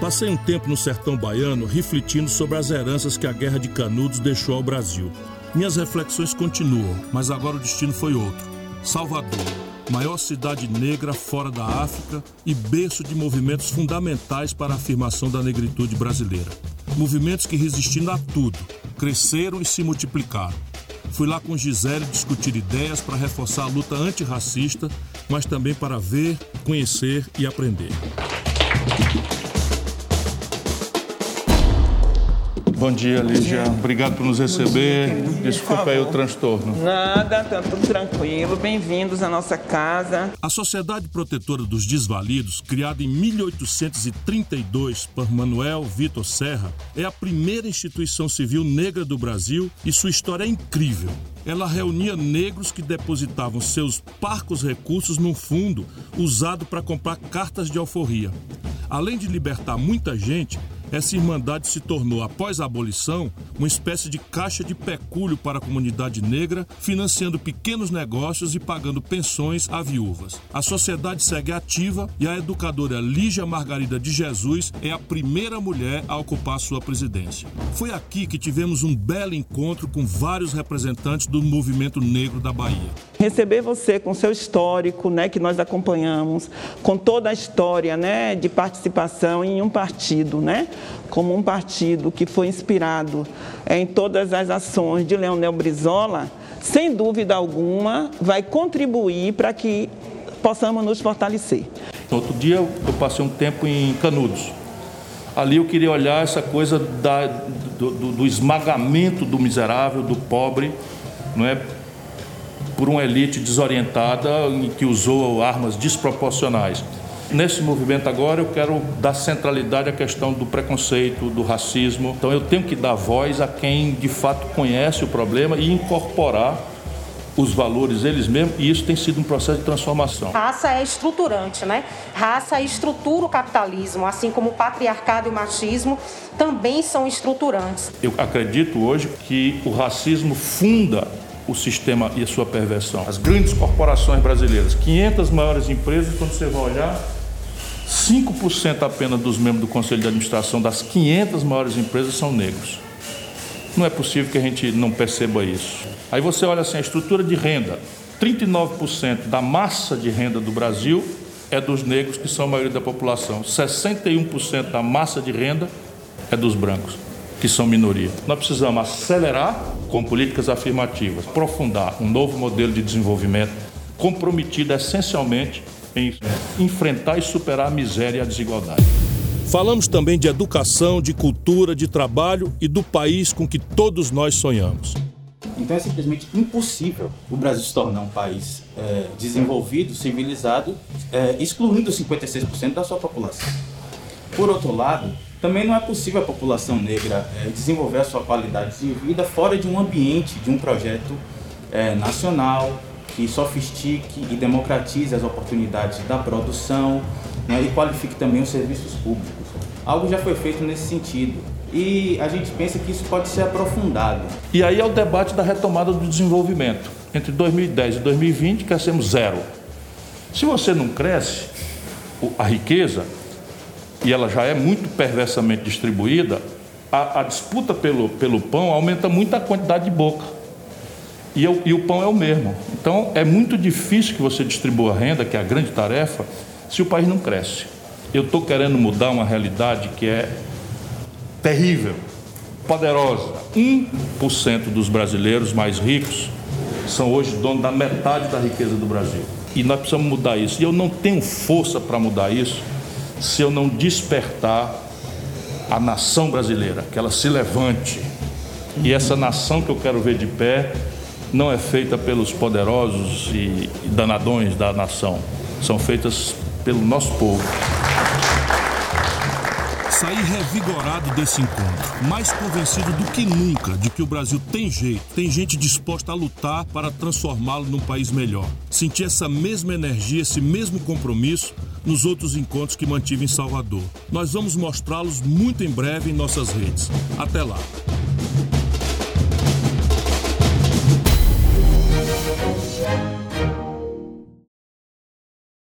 Passei um tempo no sertão baiano refletindo sobre as heranças que a Guerra de Canudos deixou ao Brasil. Minhas reflexões continuam, mas agora o destino foi outro. Salvador, maior cidade negra fora da África e berço de movimentos fundamentais para a afirmação da negritude brasileira. Movimentos que, resistindo a tudo, cresceram e se multiplicaram. Fui lá com Gisele discutir ideias para reforçar a luta antirracista, mas também para ver, conhecer e aprender. Bom dia, Lígia. Obrigado por nos receber. Dia, Desculpa aí o transtorno. Nada, tá tudo tranquilo. Bem-vindos à nossa casa. A Sociedade Protetora dos Desvalidos, criada em 1832 por Manuel Vitor Serra, é a primeira instituição civil negra do Brasil e sua história é incrível. Ela reunia negros que depositavam seus parcos recursos num fundo usado para comprar cartas de alforria. Além de libertar muita gente, essa irmandade se tornou, após a abolição, uma espécie de caixa de pecúlio para a comunidade negra, financiando pequenos negócios e pagando pensões a viúvas. A sociedade segue ativa e a educadora Lígia Margarida de Jesus é a primeira mulher a ocupar sua presidência. Foi aqui que tivemos um belo encontro com vários representantes do movimento negro da Bahia. Receber você com seu histórico, né, que nós acompanhamos, com toda a história, né, de participação em um partido, né? Como um partido que foi inspirado em todas as ações de Leonel Brizola, sem dúvida alguma, vai contribuir para que possamos nos fortalecer. Outro dia eu passei um tempo em Canudos. Ali eu queria olhar essa coisa da, do, do, do esmagamento do miserável, do pobre, não é? por uma elite desorientada que usou armas desproporcionais. Nesse movimento agora eu quero dar centralidade à questão do preconceito, do racismo. Então eu tenho que dar voz a quem de fato conhece o problema e incorporar os valores eles mesmos, e isso tem sido um processo de transformação. Raça é estruturante, né? Raça estrutura o capitalismo, assim como o patriarcado e o machismo também são estruturantes. Eu acredito hoje que o racismo funda o sistema e a sua perversão. As grandes corporações brasileiras, 500 maiores empresas, quando você vai olhar, 5% apenas dos membros do conselho de administração das 500 maiores empresas são negros. Não é possível que a gente não perceba isso. Aí você olha assim, a estrutura de renda, 39% da massa de renda do Brasil é dos negros, que são a maioria da população. 61% da massa de renda é dos brancos, que são minoria. Nós precisamos acelerar com políticas afirmativas, aprofundar um novo modelo de desenvolvimento comprometido essencialmente em enfrentar e superar a miséria e a desigualdade. Falamos também de educação, de cultura, de trabalho e do país com que todos nós sonhamos. Então é simplesmente impossível o Brasil se tornar um país é, desenvolvido, civilizado, é, excluindo 56% da sua população. Por outro lado, também não é possível a população negra é, desenvolver a sua qualidade de vida fora de um ambiente, de um projeto é, nacional, que sofistique e democratize as oportunidades da produção né, e qualifique também os serviços públicos. Algo já foi feito nesse sentido e a gente pensa que isso pode ser aprofundado. E aí é o debate da retomada do desenvolvimento. Entre 2010 e 2020 crescemos zero. Se você não cresce, a riqueza, e ela já é muito perversamente distribuída, a, a disputa pelo, pelo pão aumenta muito a quantidade de boca e, eu, e o pão é o mesmo. Então é muito difícil que você distribua a renda, que é a grande tarefa, se o país não cresce. Eu estou querendo mudar uma realidade que é terrível, poderosa. 1% dos brasileiros mais ricos são hoje donos da metade da riqueza do Brasil. E nós precisamos mudar isso. E eu não tenho força para mudar isso se eu não despertar a nação brasileira, que ela se levante. E essa nação que eu quero ver de pé não é feita pelos poderosos e danadões da nação, são feitas pelo nosso povo. Saí revigorado desse encontro, mais convencido do que nunca de que o Brasil tem jeito, tem gente disposta a lutar para transformá-lo num país melhor. Senti essa mesma energia, esse mesmo compromisso nos outros encontros que mantive em Salvador. Nós vamos mostrá-los muito em breve em nossas redes. Até lá!